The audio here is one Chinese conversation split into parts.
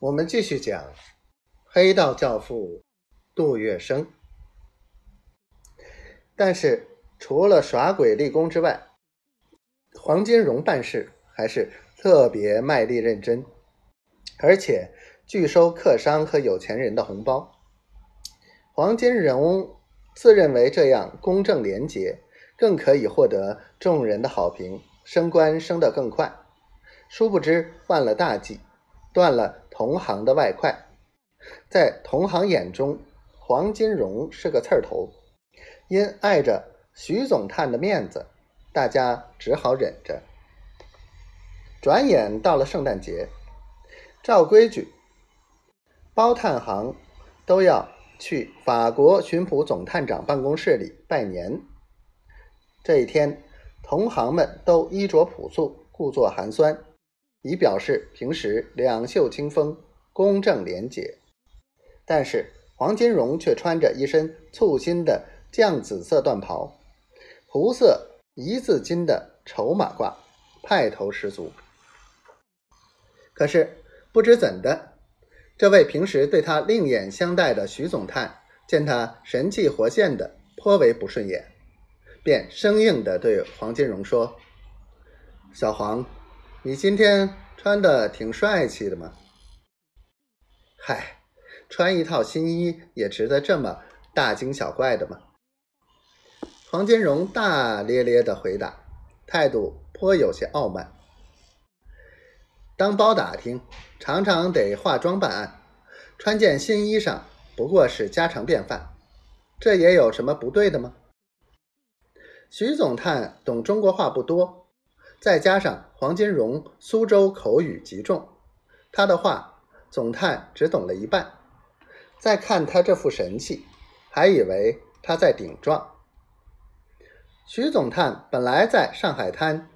我们继续讲黑道教父杜月笙。但是除了耍鬼立功之外，黄金荣办事还是特别卖力认真，而且拒收客商和有钱人的红包。黄金荣自认为这样公正廉洁，更可以获得众人的好评，升官升得更快。殊不知犯了大忌。断了同行的外快，在同行眼中，黄金荣是个刺儿头。因碍着徐总探的面子，大家只好忍着。转眼到了圣诞节，照规矩，包探行都要去法国巡捕总探长办公室里拜年。这一天，同行们都衣着朴素，故作寒酸。以表示平时两袖清风、公正廉洁，但是黄金荣却穿着一身簇新的绛紫色缎袍，湖色一字金的绸马褂，派头十足。可是不知怎的，这位平时对他另眼相待的徐总探见他神气活现的颇为不顺眼，便生硬地对黄金荣说：“小黄。”你今天穿的挺帅气的嘛？嗨，穿一套新衣也值得这么大惊小怪的吗？黄金荣大咧咧的回答，态度颇有些傲慢。当包打听，常常得化妆办案，穿件新衣裳不过是家常便饭，这也有什么不对的吗？徐总探懂中国话不多。再加上黄金荣苏州口语极重，他的话总探只懂了一半。再看他这副神气，还以为他在顶撞。徐总探本来在上海滩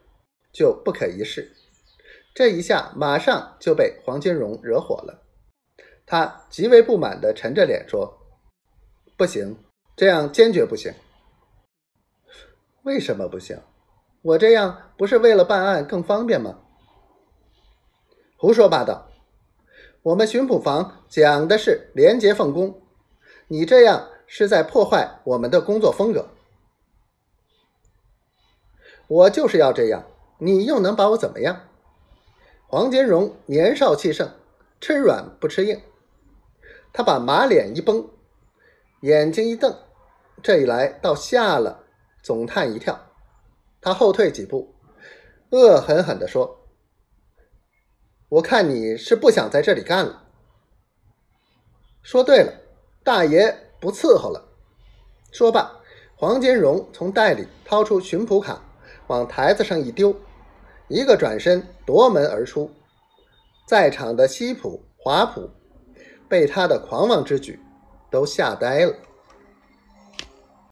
就不可一世，这一下马上就被黄金荣惹火了。他极为不满的沉着脸说：“不行，这样坚决不行。为什么不行？”我这样不是为了办案更方便吗？胡说八道！我们巡捕房讲的是廉洁奉公，你这样是在破坏我们的工作风格。我就是要这样，你又能把我怎么样？黄金荣年少气盛，吃软不吃硬，他把马脸一绷，眼睛一瞪，这一来倒吓了总探一跳。他后退几步，恶狠狠地说：“我看你是不想在这里干了。”说对了，大爷不伺候了。说罢，黄金荣从袋里掏出巡捕卡，往台子上一丢，一个转身夺门而出。在场的西普、华普被他的狂妄之举都吓呆了。